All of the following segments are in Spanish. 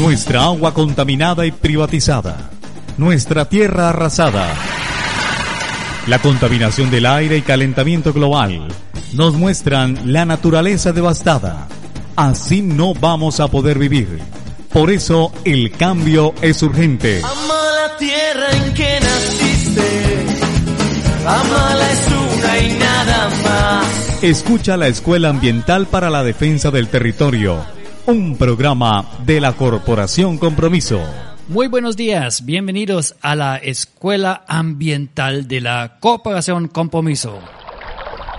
Nuestra agua contaminada y privatizada. Nuestra tierra arrasada. La contaminación del aire y calentamiento global nos muestran la naturaleza devastada. Así no vamos a poder vivir. Por eso el cambio es urgente. Ama la tierra en que naciste. Amala es una y nada más. Escucha la Escuela Ambiental para la Defensa del Territorio, un programa de la Corporación Compromiso. Muy buenos días, bienvenidos a la Escuela Ambiental de la Corporación Compromiso.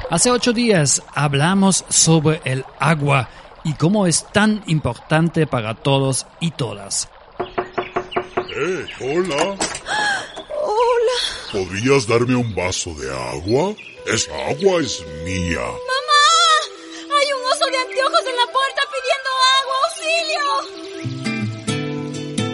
Hace ocho días hablamos sobre el agua y cómo es tan importante para todos y todas. Eh, hola. Hola. ¿Podrías darme un vaso de agua? Esa agua es mía. ¡Mamá!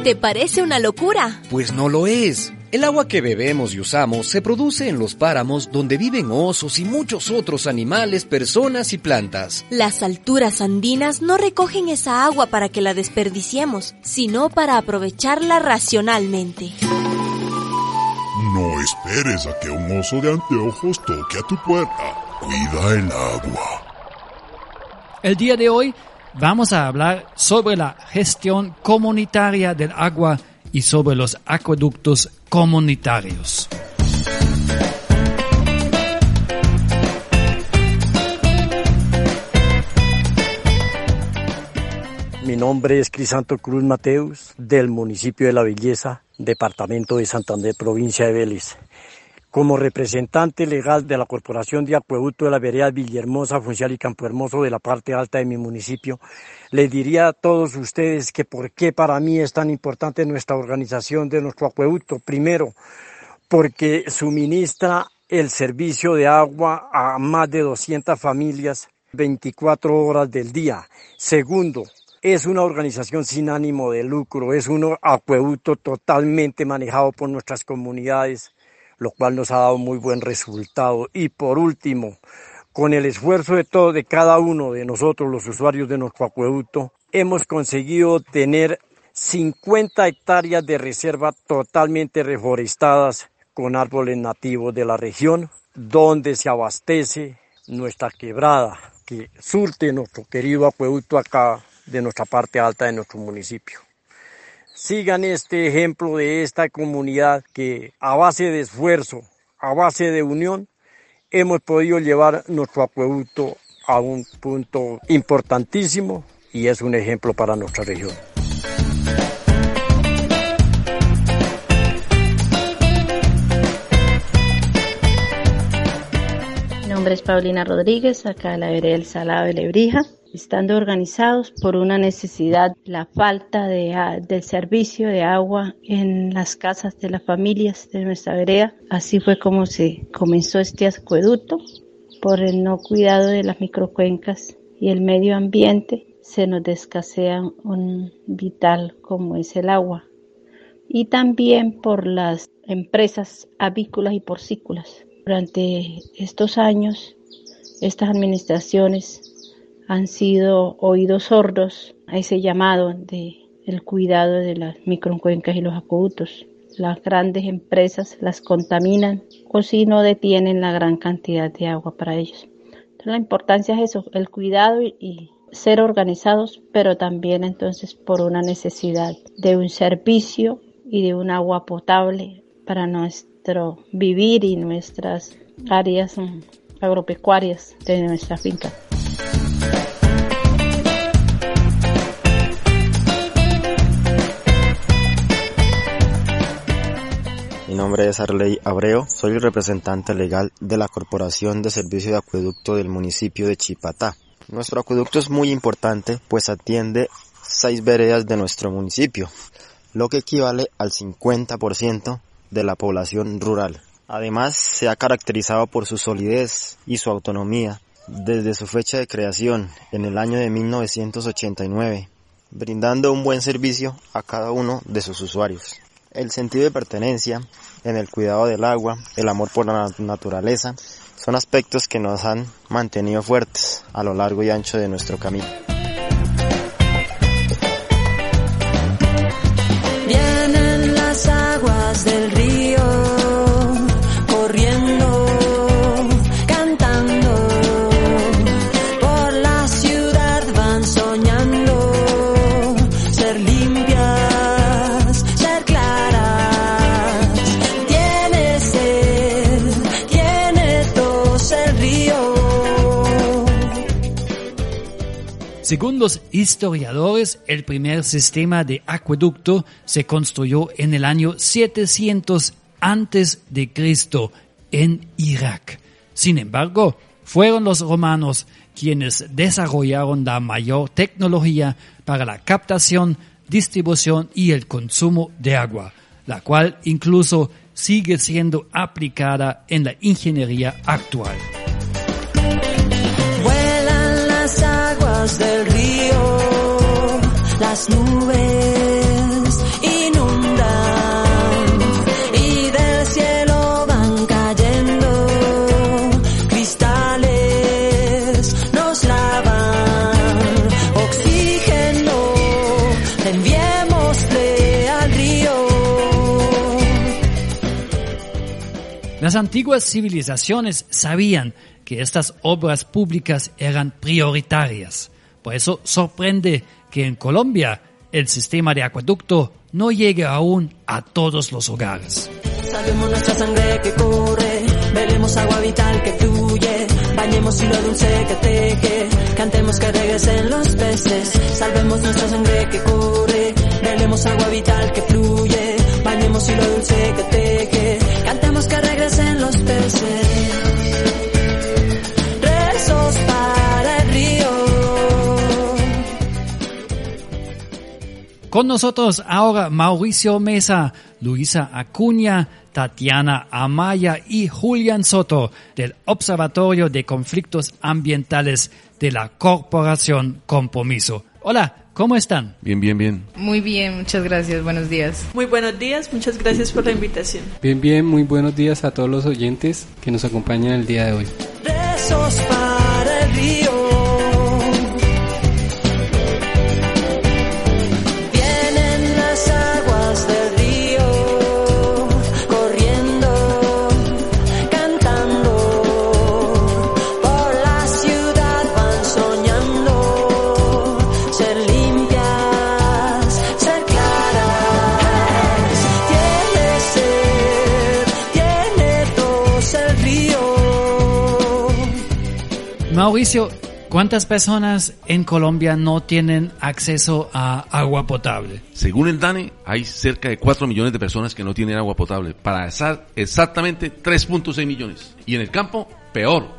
¿Te parece una locura? Pues no lo es. El agua que bebemos y usamos se produce en los páramos donde viven osos y muchos otros animales, personas y plantas. Las alturas andinas no recogen esa agua para que la desperdiciemos, sino para aprovecharla racionalmente. No esperes a que un oso de anteojos toque a tu puerta. Cuida el agua. El día de hoy vamos a hablar sobre la gestión comunitaria del agua y sobre los acueductos comunitarios. Mi nombre es Crisanto Cruz Mateus, del municipio de La Belleza, departamento de Santander, provincia de Vélez. Como representante legal de la Corporación de Acueducto de la Vereda Villahermosa, Funcional y Campo Hermoso de la parte alta de mi municipio, les diría a todos ustedes que por qué para mí es tan importante nuestra organización de nuestro acueducto. Primero, porque suministra el servicio de agua a más de 200 familias 24 horas del día. Segundo, es una organización sin ánimo de lucro, es un acueducto totalmente manejado por nuestras comunidades, lo cual nos ha dado muy buen resultado. Y por último, con el esfuerzo de todo, de cada uno de nosotros, los usuarios de nuestro acueducto, hemos conseguido tener 50 hectáreas de reserva totalmente reforestadas con árboles nativos de la región, donde se abastece nuestra quebrada, que surte nuestro querido acueducto acá de nuestra parte alta de nuestro municipio. Sigan este ejemplo de esta comunidad que a base de esfuerzo, a base de unión, hemos podido llevar nuestro acueducto a un punto importantísimo y es un ejemplo para nuestra región. Mi nombre es Paulina Rodríguez, acá la vereda del Salado de Lebrija estando organizados por una necesidad, la falta de, del servicio de agua en las casas de las familias de nuestra vereda. Así fue como se comenzó este acueducto, por el no cuidado de las microcuencas y el medio ambiente, se nos descasea un vital como es el agua. Y también por las empresas avícolas y porcícolas. Durante estos años, estas administraciones han sido oídos sordos a ese llamado de el cuidado de las microcuencas y los acueductos. Las grandes empresas las contaminan o si no detienen la gran cantidad de agua para ellos. Entonces la importancia es eso, el cuidado y, y ser organizados, pero también entonces por una necesidad de un servicio y de un agua potable para nuestro vivir y nuestras áreas mm, agropecuarias de nuestra finca. Nombre es Arley Abreu, soy el representante legal de la Corporación de Servicio de Acueducto del municipio de Chipatá. Nuestro acueducto es muy importante pues atiende seis veredas de nuestro municipio, lo que equivale al 50% de la población rural. Además, se ha caracterizado por su solidez y su autonomía desde su fecha de creación en el año de 1989, brindando un buen servicio a cada uno de sus usuarios. El sentido de pertenencia en el cuidado del agua, el amor por la naturaleza, son aspectos que nos han mantenido fuertes a lo largo y ancho de nuestro camino. Según los historiadores, el primer sistema de acueducto se construyó en el año 700 antes de Cristo en Irak. Sin embargo, fueron los romanos quienes desarrollaron la mayor tecnología para la captación, distribución y el consumo de agua, la cual incluso sigue siendo aplicada en la ingeniería actual. Aguas del río, las nubes inundan y del cielo van cayendo cristales, nos lavan oxígeno, enviémosle al río. Las antiguas civilizaciones sabían que estas obras públicas eran prioritarias. Por eso sorprende que en Colombia el sistema de acueducto no llegue aún a todos los hogares. Salvemos nuestra sangre que corre, veremos agua vital que fluye, bañemos hilo dulce que teje, cantemos que regresen los peces. Salvemos nuestra sangre que corre, veremos agua vital que fluye, bañemos hilo dulce que teje, cantemos que regresen los peces. Con nosotros ahora Mauricio Mesa, Luisa Acuña, Tatiana Amaya y Julián Soto del Observatorio de Conflictos Ambientales de la Corporación Compromiso. Hola, ¿cómo están? Bien, bien, bien. Muy bien, muchas gracias, buenos días. Muy buenos días, muchas gracias por la invitación. Bien, bien, muy buenos días a todos los oyentes que nos acompañan el día de hoy. Rezos para el río. Mauricio, ¿cuántas personas en Colombia no tienen acceso a agua potable? Según el DANE, hay cerca de 4 millones de personas que no tienen agua potable. Para estar exactamente 3.6 millones. Y en el campo, peor.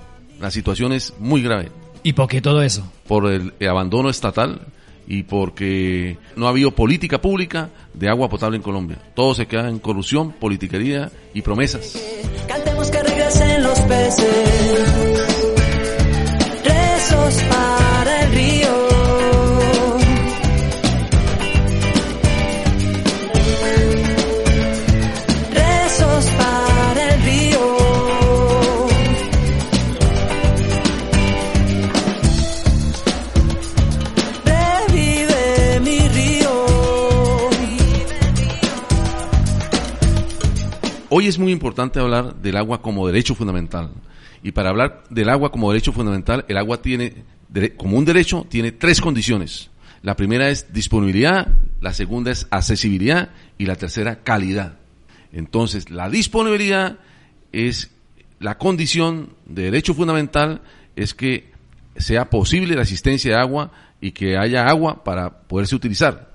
La situación es muy grave. ¿Y por qué todo eso? Por el abandono estatal y porque no ha habido política pública de agua potable en Colombia. Todo se queda en corrupción, politiquería y promesas. Cantemos que regresen los peces. Para el río. Hoy es muy importante hablar del agua como derecho fundamental. Y para hablar del agua como derecho fundamental, el agua tiene, como un derecho, tiene tres condiciones. La primera es disponibilidad, la segunda es accesibilidad y la tercera calidad. Entonces, la disponibilidad es la condición de derecho fundamental, es que sea posible la existencia de agua y que haya agua para poderse utilizar,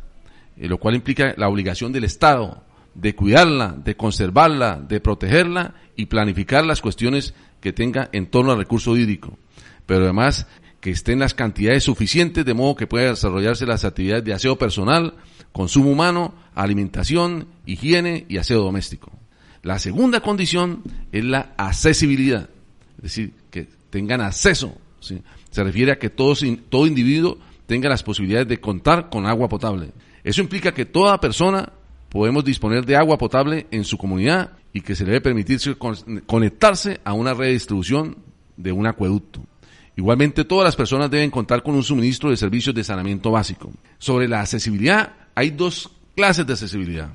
eh, lo cual implica la obligación del Estado de cuidarla, de conservarla, de protegerla y planificar las cuestiones que tenga en torno al recurso hídrico. Pero además que estén las cantidades suficientes de modo que pueda desarrollarse las actividades de aseo personal, consumo humano, alimentación, higiene y aseo doméstico. La segunda condición es la accesibilidad, es decir, que tengan acceso. Se refiere a que todos, todo individuo tenga las posibilidades de contar con agua potable. Eso implica que toda persona podemos disponer de agua potable en su comunidad y que se debe permitirse con- conectarse a una red de distribución de un acueducto. Igualmente, todas las personas deben contar con un suministro de servicios de saneamiento básico. Sobre la accesibilidad, hay dos clases de accesibilidad.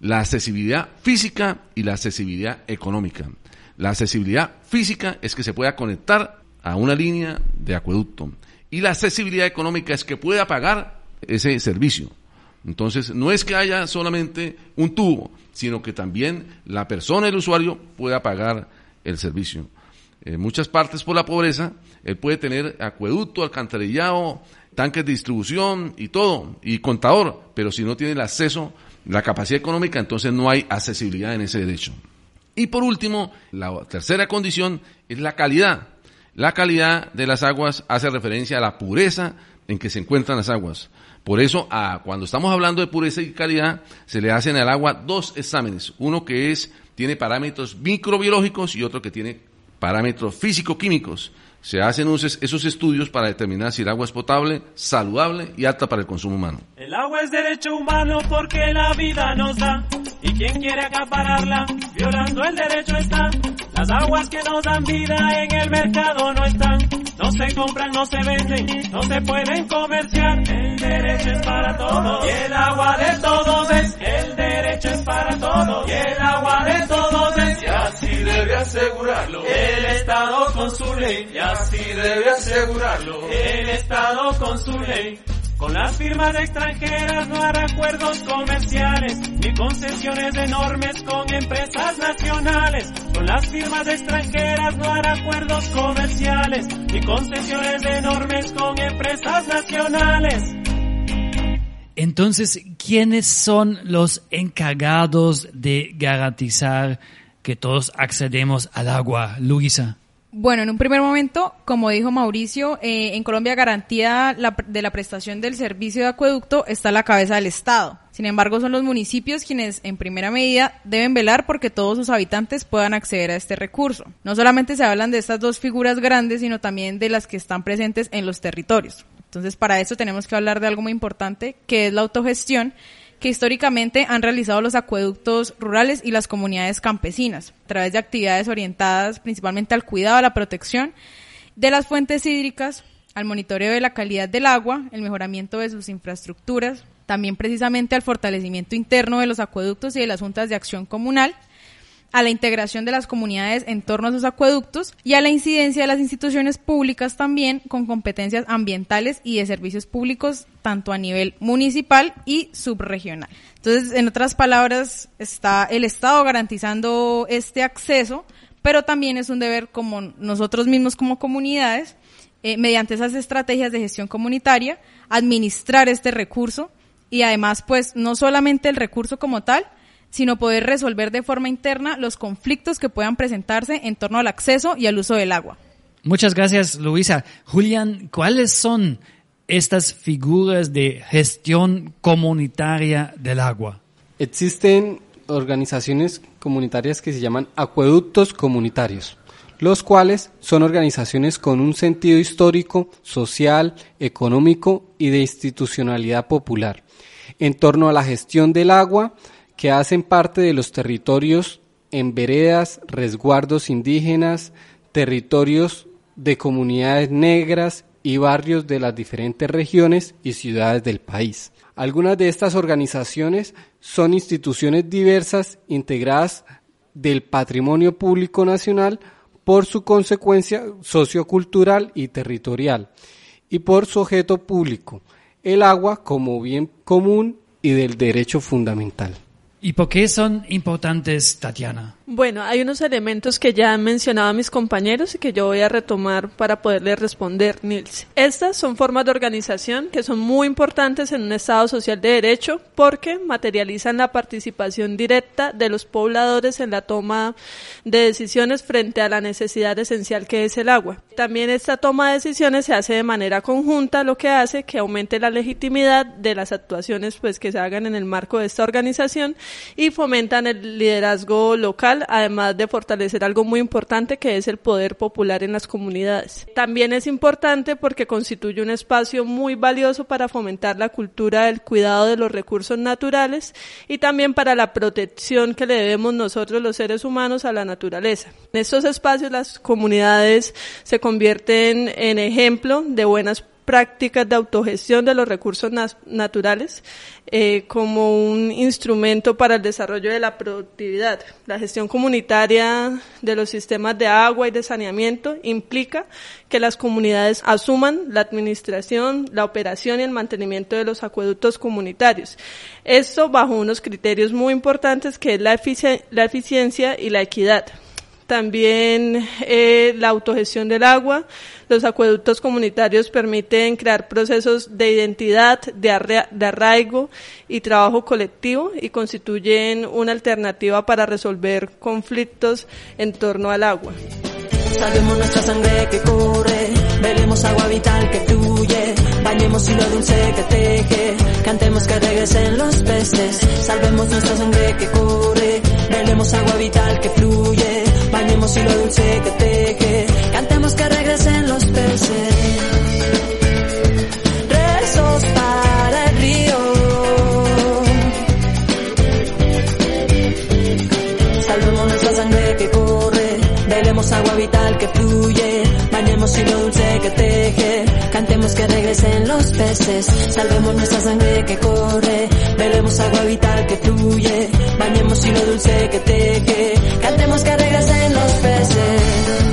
La accesibilidad física y la accesibilidad económica. La accesibilidad física es que se pueda conectar a una línea de acueducto. y la accesibilidad económica es que pueda pagar ese servicio. Entonces, no es que haya solamente un tubo, sino que también la persona, el usuario, pueda pagar el servicio. En muchas partes por la pobreza, él puede tener acueducto, alcantarillado, tanques de distribución y todo, y contador, pero si no tiene el acceso, la capacidad económica, entonces no hay accesibilidad en ese derecho. Y por último, la tercera condición es la calidad. La calidad de las aguas hace referencia a la pureza en que se encuentran las aguas. Por eso, cuando estamos hablando de pureza y calidad, se le hacen al agua dos exámenes. Uno que es, tiene parámetros microbiológicos y otro que tiene parámetros físico-químicos. Se hacen esos estudios para determinar si el agua es potable, saludable y apta para el consumo humano. El agua es derecho humano porque la vida nos da. Y quien quiere acapararla, violando el derecho está. Las aguas que nos dan vida en el mercado no están. No se compran, no se venden, no se pueden comerciar. El derecho es para todos. Y el agua de todos es. El derecho es para todos. Y el agua de todos es. Y debe asegurarlo. El Estado con su ley así debe asegurarlo el Estado con su ley. Con las firmas extranjeras no hará acuerdos comerciales, ni concesiones enormes con empresas nacionales. Con las firmas extranjeras no hará acuerdos comerciales, ni concesiones enormes con empresas nacionales. Entonces, ¿quiénes son los encargados de garantizar que todos accedemos al agua, Luisa? Bueno, en un primer momento, como dijo Mauricio, eh, en Colombia garantía de la prestación del servicio de acueducto está a la cabeza del Estado. Sin embargo, son los municipios quienes, en primera medida, deben velar porque todos sus habitantes puedan acceder a este recurso. No solamente se hablan de estas dos figuras grandes, sino también de las que están presentes en los territorios. Entonces, para eso tenemos que hablar de algo muy importante, que es la autogestión que históricamente han realizado los acueductos rurales y las comunidades campesinas, a través de actividades orientadas principalmente al cuidado, a la protección de las fuentes hídricas, al monitoreo de la calidad del agua, el mejoramiento de sus infraestructuras, también precisamente al fortalecimiento interno de los acueductos y de las juntas de acción comunal, a la integración de las comunidades en torno a sus acueductos y a la incidencia de las instituciones públicas también con competencias ambientales y de servicios públicos tanto a nivel municipal y subregional. Entonces, en otras palabras, está el Estado garantizando este acceso, pero también es un deber como nosotros mismos como comunidades, eh, mediante esas estrategias de gestión comunitaria, administrar este recurso y además, pues, no solamente el recurso como tal, sino poder resolver de forma interna los conflictos que puedan presentarse en torno al acceso y al uso del agua. Muchas gracias, Luisa. Julián, ¿cuáles son estas figuras de gestión comunitaria del agua? Existen organizaciones comunitarias que se llaman acueductos comunitarios, los cuales son organizaciones con un sentido histórico, social, económico y de institucionalidad popular en torno a la gestión del agua, que hacen parte de los territorios en veredas, resguardos indígenas, territorios de comunidades negras y barrios de las diferentes regiones y ciudades del país. Algunas de estas organizaciones son instituciones diversas integradas del patrimonio público nacional por su consecuencia sociocultural y territorial y por su objeto público, el agua como bien común y del derecho fundamental. ¿Y por qué son importantes, Tatiana? Bueno, hay unos elementos que ya han mencionado mis compañeros y que yo voy a retomar para poderle responder, Nils. Estas son formas de organización que son muy importantes en un Estado social de derecho porque materializan la participación directa de los pobladores en la toma de decisiones frente a la necesidad esencial que es el agua. También esta toma de decisiones se hace de manera conjunta, lo que hace que aumente la legitimidad de las actuaciones pues, que se hagan en el marco de esta organización y fomentan el liderazgo local además de fortalecer algo muy importante que es el poder popular en las comunidades. También es importante porque constituye un espacio muy valioso para fomentar la cultura del cuidado de los recursos naturales y también para la protección que le debemos nosotros los seres humanos a la naturaleza. En estos espacios las comunidades se convierten en ejemplo de buenas de autogestión de los recursos naturales eh, como un instrumento para el desarrollo de la productividad. La gestión comunitaria de los sistemas de agua y de saneamiento implica que las comunidades asuman la administración, la operación y el mantenimiento de los acueductos comunitarios. Esto bajo unos criterios muy importantes que es la, la eficiencia y la equidad también eh, la autogestión del agua. Los acueductos comunitarios permiten crear procesos de identidad, de, de arraigo y trabajo colectivo y constituyen una alternativa para resolver conflictos en torno al agua. Salvemos nuestra sangre que corre, veremos agua vital que fluye, bañemos hilo dulce que teje, cantemos que regresen los peces, salvemos nuestra sangre que corre, veremos agua vital que fluye, bañemos hilo dulce que teje, cantemos que regresen los peces. Rezos para el río. Salvemos nuestra sangre que corre, bebemos agua vital que fluye, bañemos hilo dulce que teje, que regresen los peces, salvemos nuestra sangre que corre, bebemos agua vital que fluye, bañemos hilo dulce que teje, cantemos que regresen los peces.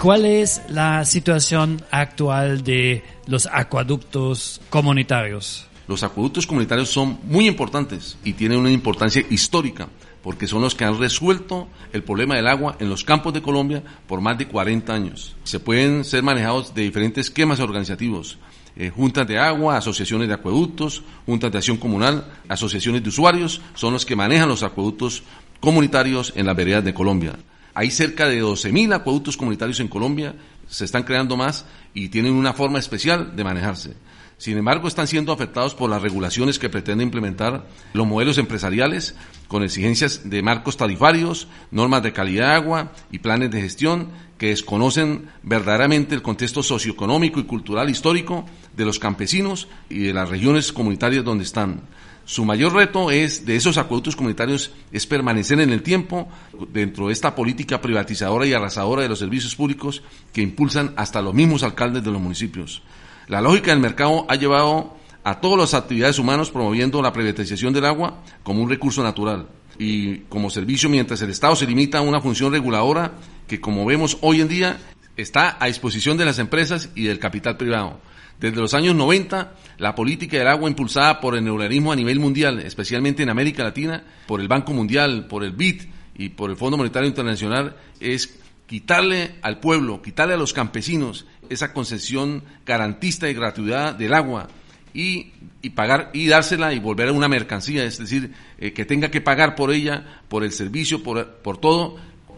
¿Cuál es la situación actual de los acueductos comunitarios? Los acueductos comunitarios son muy importantes y tienen una importancia histórica porque son los que han resuelto el problema del agua en los campos de Colombia por más de 40 años. Se pueden ser manejados de diferentes esquemas organizativos, eh, juntas de agua, asociaciones de acueductos, juntas de acción comunal, asociaciones de usuarios, son los que manejan los acueductos comunitarios en las veredas de Colombia. Hay cerca de 12.000 acueductos comunitarios en Colombia, se están creando más y tienen una forma especial de manejarse. Sin embargo, están siendo afectados por las regulaciones que pretenden implementar los modelos empresariales con exigencias de marcos tarifarios, normas de calidad de agua y planes de gestión que desconocen verdaderamente el contexto socioeconómico y cultural histórico de los campesinos y de las regiones comunitarias donde están. Su mayor reto es de esos acueductos comunitarios es permanecer en el tiempo dentro de esta política privatizadora y arrasadora de los servicios públicos que impulsan hasta los mismos alcaldes de los municipios. La lógica del mercado ha llevado a todas las actividades humanas promoviendo la privatización del agua como un recurso natural y como servicio mientras el Estado se limita a una función reguladora que como vemos hoy en día está a disposición de las empresas y del capital privado. Desde los años 90, la política del agua impulsada por el neoliberalismo a nivel mundial, especialmente en América Latina, por el Banco Mundial, por el BID y por el Fondo Monetario Internacional, es quitarle al pueblo, quitarle a los campesinos esa concesión garantista de gratuidad del agua y, y pagar y dársela y volver a una mercancía, es decir, eh, que tenga que pagar por ella, por el servicio, por, por todo,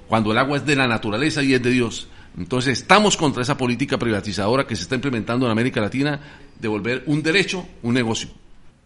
cuando el agua es de la naturaleza y es de Dios. Entonces estamos contra esa política privatizadora que se está implementando en América Latina de volver un derecho un negocio.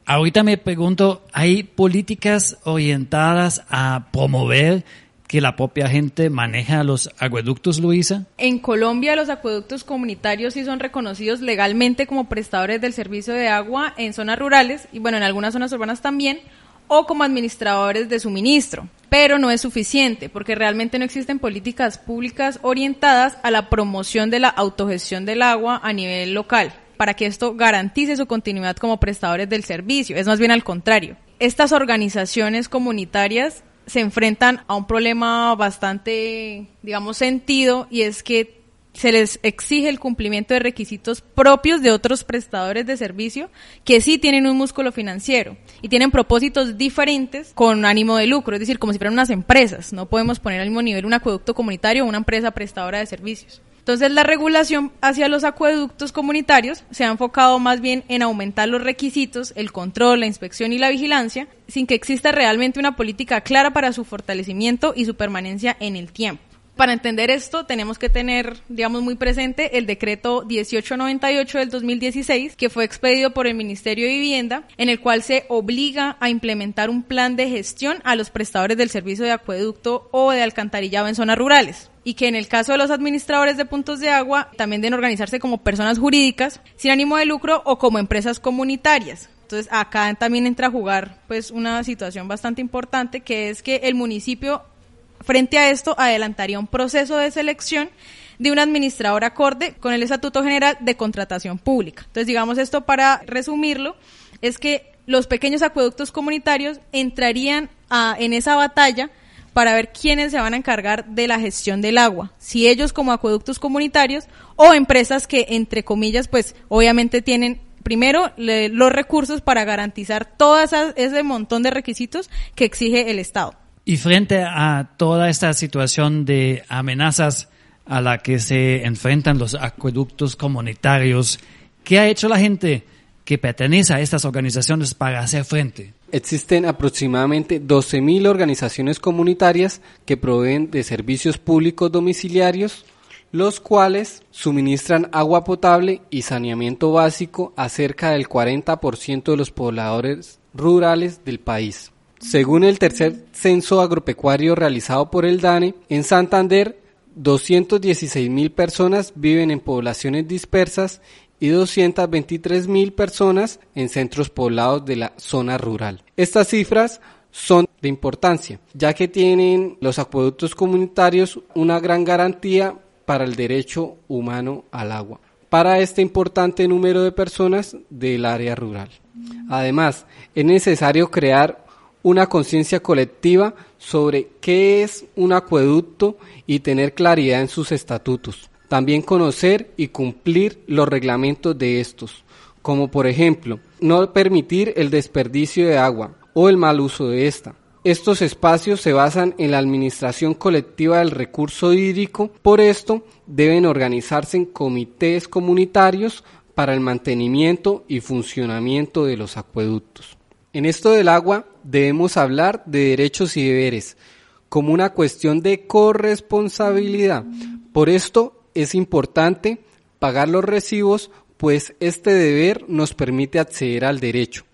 Ahorita me pregunto, ¿hay políticas orientadas a promover que la propia gente maneja los acueductos, Luisa? En Colombia los acueductos comunitarios sí son reconocidos legalmente como prestadores del servicio de agua en zonas rurales y bueno, en algunas zonas urbanas también, o como administradores de suministro. Pero no es suficiente porque realmente no existen políticas públicas orientadas a la promoción de la autogestión del agua a nivel local para que esto garantice su continuidad como prestadores del servicio. Es más bien al contrario. Estas organizaciones comunitarias se enfrentan a un problema bastante, digamos, sentido y es que se les exige el cumplimiento de requisitos propios de otros prestadores de servicio que sí tienen un músculo financiero y tienen propósitos diferentes con ánimo de lucro, es decir, como si fueran unas empresas. No podemos poner al mismo nivel un acueducto comunitario o una empresa prestadora de servicios. Entonces la regulación hacia los acueductos comunitarios se ha enfocado más bien en aumentar los requisitos, el control, la inspección y la vigilancia, sin que exista realmente una política clara para su fortalecimiento y su permanencia en el tiempo. Para entender esto, tenemos que tener, digamos, muy presente el decreto 1898 del 2016, que fue expedido por el Ministerio de Vivienda, en el cual se obliga a implementar un plan de gestión a los prestadores del servicio de acueducto o de alcantarillado en zonas rurales y que en el caso de los administradores de puntos de agua también deben organizarse como personas jurídicas sin ánimo de lucro o como empresas comunitarias. Entonces acá también entra a jugar pues una situación bastante importante que es que el municipio frente a esto adelantaría un proceso de selección de un administrador acorde con el Estatuto General de Contratación Pública. Entonces, digamos esto para resumirlo, es que los pequeños acueductos comunitarios entrarían a, en esa batalla para ver quiénes se van a encargar de la gestión del agua, si ellos como acueductos comunitarios o empresas que, entre comillas, pues obviamente tienen primero los recursos para garantizar todo ese montón de requisitos que exige el Estado. Y frente a toda esta situación de amenazas a la que se enfrentan los acueductos comunitarios, ¿qué ha hecho la gente que pertenece a estas organizaciones para hacer frente? Existen aproximadamente 12.000 organizaciones comunitarias que proveen de servicios públicos domiciliarios, los cuales suministran agua potable y saneamiento básico a cerca del 40% de los pobladores rurales del país. Según el tercer censo agropecuario realizado por el DANE, en Santander 216 mil personas viven en poblaciones dispersas y 223 mil personas en centros poblados de la zona rural. Estas cifras son de importancia, ya que tienen los acueductos comunitarios una gran garantía para el derecho humano al agua, para este importante número de personas del área rural. Además, es necesario crear una conciencia colectiva sobre qué es un acueducto y tener claridad en sus estatutos. También conocer y cumplir los reglamentos de estos, como por ejemplo, no permitir el desperdicio de agua o el mal uso de esta. Estos espacios se basan en la administración colectiva del recurso hídrico, por esto deben organizarse en comités comunitarios para el mantenimiento y funcionamiento de los acueductos. En esto del agua debemos hablar de derechos y deberes como una cuestión de corresponsabilidad. Por esto es importante pagar los recibos, pues este deber nos permite acceder al derecho,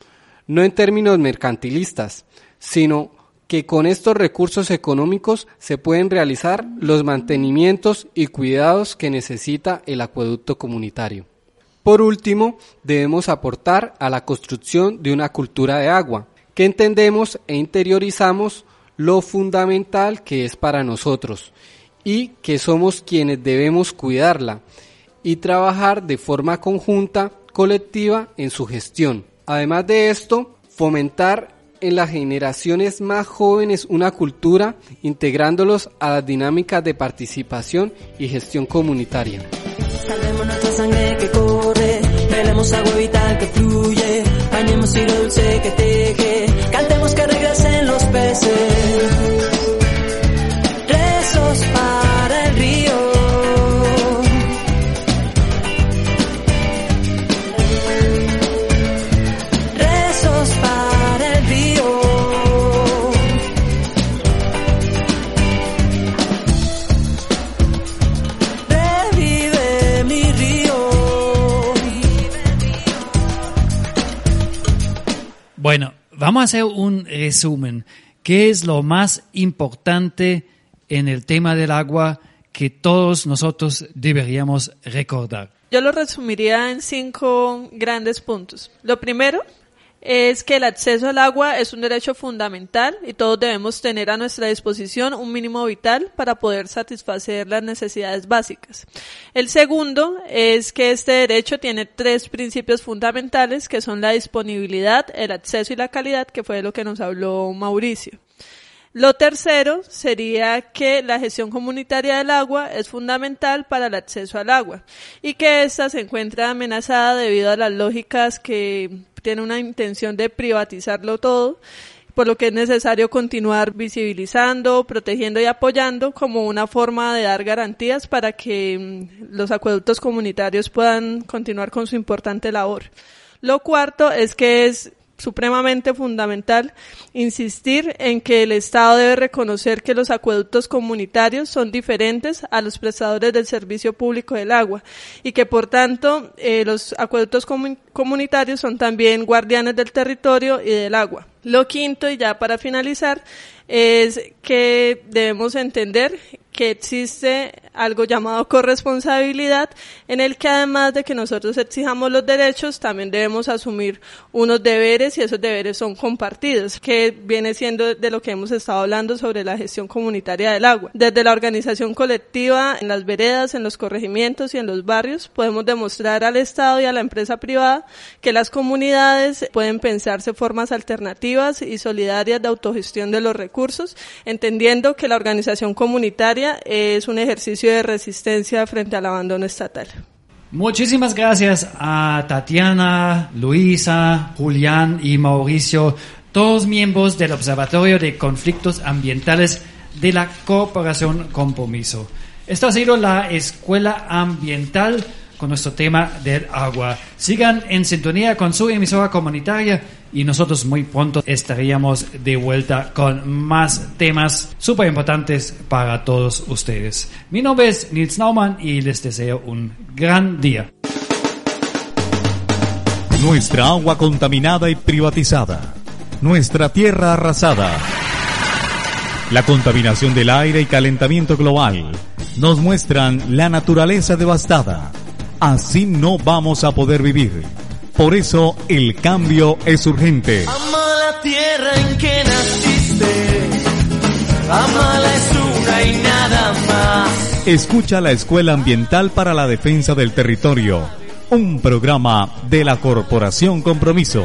no en términos mercantilistas, sino que con estos recursos económicos se pueden realizar los mantenimientos y cuidados que necesita el acueducto comunitario. Por último, debemos aportar a la construcción de una cultura de agua, que entendemos e interiorizamos lo fundamental que es para nosotros y que somos quienes debemos cuidarla y trabajar de forma conjunta, colectiva en su gestión. Además de esto, fomentar en las generaciones más jóvenes una cultura integrándolos a las dinámicas de participación y gestión comunitaria. Salvemos nuestra sangre que corre, velemos agua vital que fluye, bañemos hilo dulce que teje, cantemos que regresen los peces. Rezos para vamos a hacer un resumen. ¿Qué es lo más importante en el tema del agua que todos nosotros deberíamos recordar? Yo lo resumiría en cinco grandes puntos. Lo primero es que el acceso al agua es un derecho fundamental y todos debemos tener a nuestra disposición un mínimo vital para poder satisfacer las necesidades básicas. El segundo es que este derecho tiene tres principios fundamentales que son la disponibilidad, el acceso y la calidad, que fue lo que nos habló Mauricio. Lo tercero sería que la gestión comunitaria del agua es fundamental para el acceso al agua y que ésta se encuentra amenazada debido a las lógicas que tienen una intención de privatizarlo todo, por lo que es necesario continuar visibilizando, protegiendo y apoyando como una forma de dar garantías para que mm, los acueductos comunitarios puedan continuar con su importante labor. Lo cuarto es que es supremamente fundamental insistir en que el Estado debe reconocer que los acueductos comunitarios son diferentes a los prestadores del servicio público del agua y que por tanto eh, los acueductos comu- comunitarios son también guardianes del territorio y del agua. Lo quinto, y ya para finalizar, es que debemos entender que existe algo llamado corresponsabilidad, en el que además de que nosotros exijamos los derechos, también debemos asumir unos deberes y esos deberes son compartidos, que viene siendo de lo que hemos estado hablando sobre la gestión comunitaria del agua. Desde la organización colectiva, en las veredas, en los corregimientos y en los barrios, podemos demostrar al Estado y a la empresa privada que las comunidades pueden pensarse formas alternativas y solidarias de autogestión de los recursos, entendiendo que la organización comunitaria es un ejercicio de resistencia frente al abandono estatal. Muchísimas gracias a Tatiana, Luisa, Julián y Mauricio, todos miembros del Observatorio de Conflictos Ambientales de la Corporación Compromiso. Esta ha sido la Escuela Ambiental con nuestro tema del agua. Sigan en sintonía con su emisora comunitaria y nosotros muy pronto estaríamos de vuelta con más temas súper importantes para todos ustedes. Mi nombre es Nils Naumann y les deseo un gran día. Nuestra agua contaminada y privatizada. Nuestra tierra arrasada. La contaminación del aire y calentamiento global nos muestran la naturaleza devastada Así no vamos a poder vivir. Por eso el cambio es urgente. Ama la tierra en que naciste. Amala es una y nada más. Escucha la Escuela Ambiental para la Defensa del Territorio, un programa de la Corporación Compromiso.